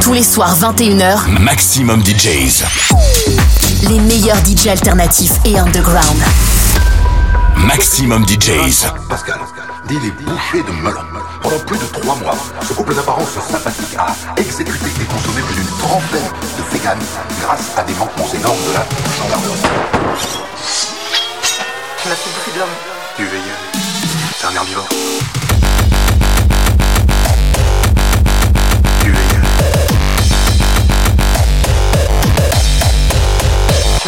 Tous les soirs 21h, Maximum DJs. les meilleurs DJ alternatifs et underground. Maximum DJs. Pascal, dit les bouchées de melon. Pendant plus de trois mois, ce couple d'apparence sympathique a exécuté et consommé plus d'une trentaine de véganes grâce à des manquements énormes de la gendarmerie. Fait bouffer de l'homme. Tu veilles. C'est un herbivore.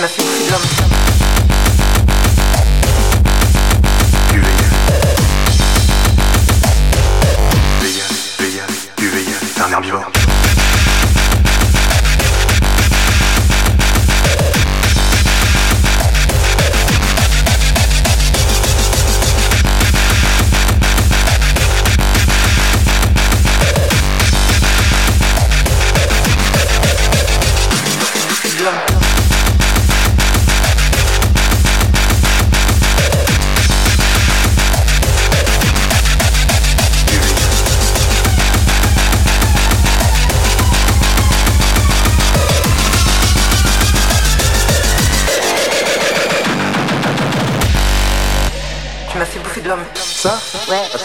Tu m'as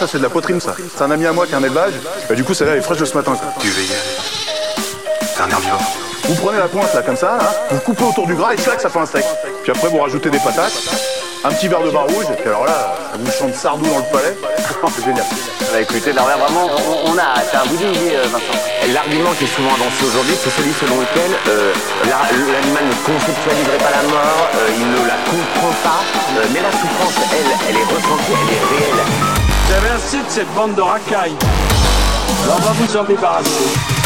ça c'est de la poitrine ça. C'est un ami à moi qui a un élevage. Bah, du coup celle-là elle est fraîche de ce matin. quoi. Tu veilles. C'est un herbivore. Vous prenez la pointe là comme ça, là, vous coupez autour du gras et clac ça fait un steak. Puis après vous rajoutez des patates, un petit verre de vin rouge, et puis alors là, ça vous chante sardou dans le palais. c'est génial. Bah écoutez, là, vraiment, on, on a, c'est un bout d'idée, euh, Vincent. Et L'argument qui est souvent avancé aujourd'hui, c'est celui selon lequel euh, la- l'animal ne conceptualiserait pas la mort, euh, il ne la comprend pas, euh, mais la souffrance, elle, elle est ressentie, elle est réelle. J'avais assez de cette bande de racailles. On va vous en débarrasser.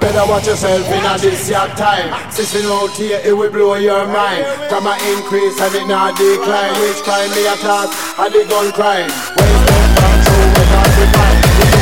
Better watch yourself in a this your time. Sissing out here, it will blow your mind. Come a increase and it not decline. Which crime me a class? And the gun crime. Done back to we not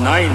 night.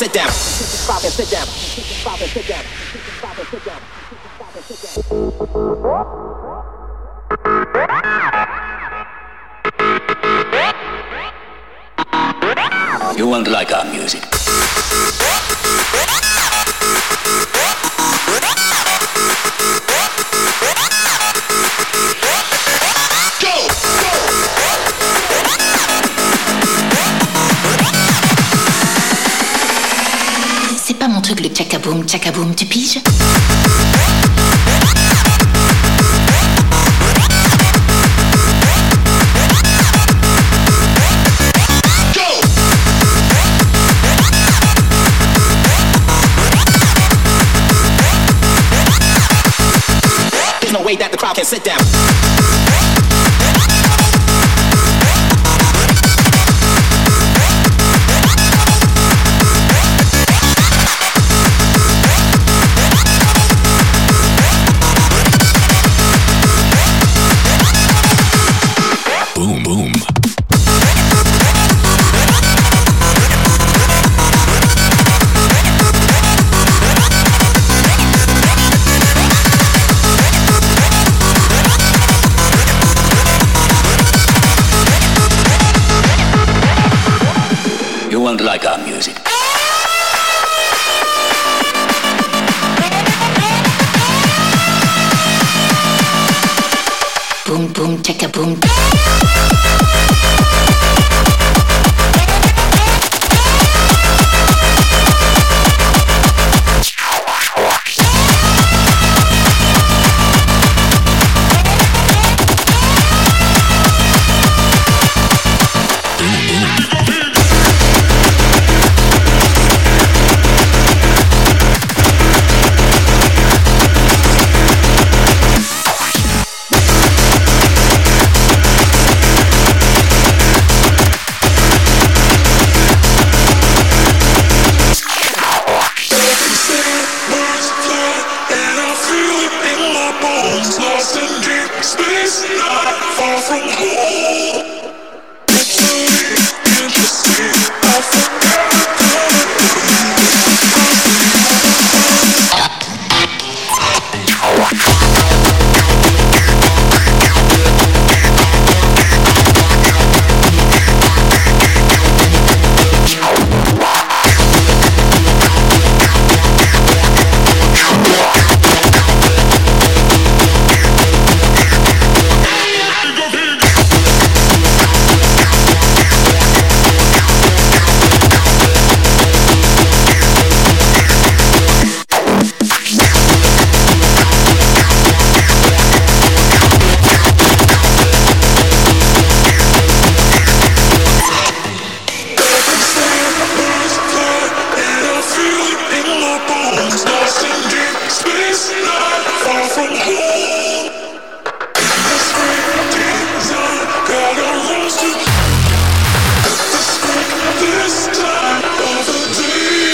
Sit down. Crowd can sit down. Crowd can sit down. Crowd can sit down. Crowd can sit down. You won't like our music. Truc le chaka boom, chaka boom, tu piges There's no way that the crowd can sit down. Won't like our music. Boom, boom, chaka boom.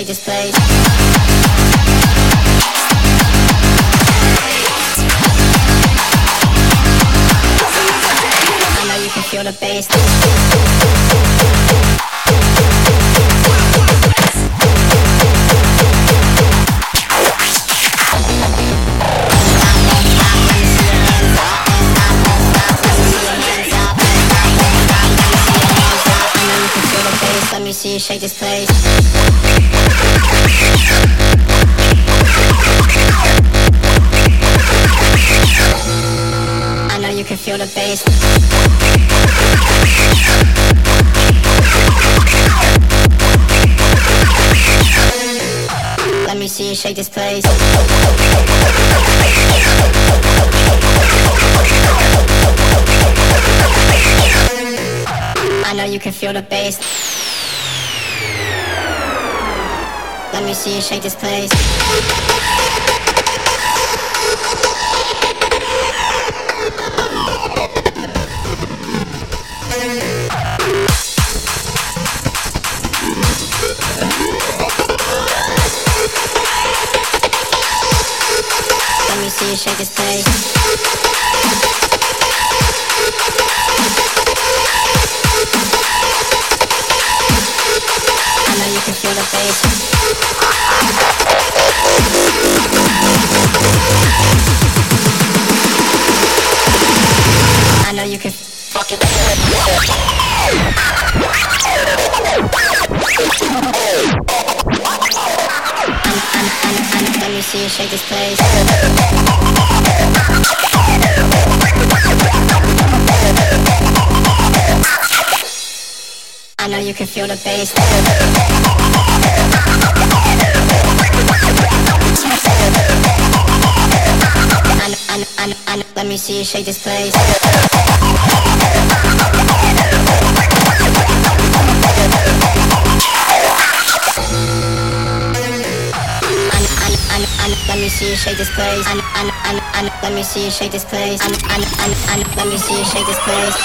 Shake this place. Shake this place. I know you can feel the bass. Let me see you shake this place. Shake this place. I know you can feel the bass. I know you can fucking Let me see you shake this place. I know you can feel the bass. I, I, I, let me see you shake this place. Let me see you shake this place. Let me see you shake this place. Let me see you shake this place.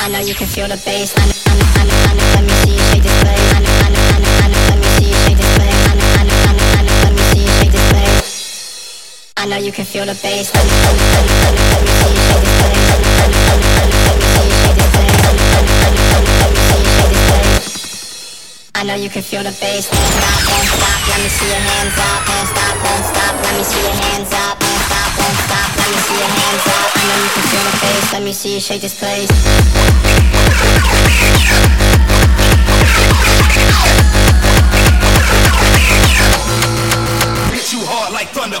I know you can feel the bass. Let me see you shake this place. Let me see you shake this place. Let me see you shake this place. I know you can feel the bass. Let me see you shake this place. Let me see you shake this place. I know you can feel the bass. Stop, don't stop. Let me see your hands up. Stop, don't stop. Let me see your hands up. Stop, don't stop. Let me see your hands up. I know you can feel the bass. Let me see you shake this place. Hit you hard like thunder.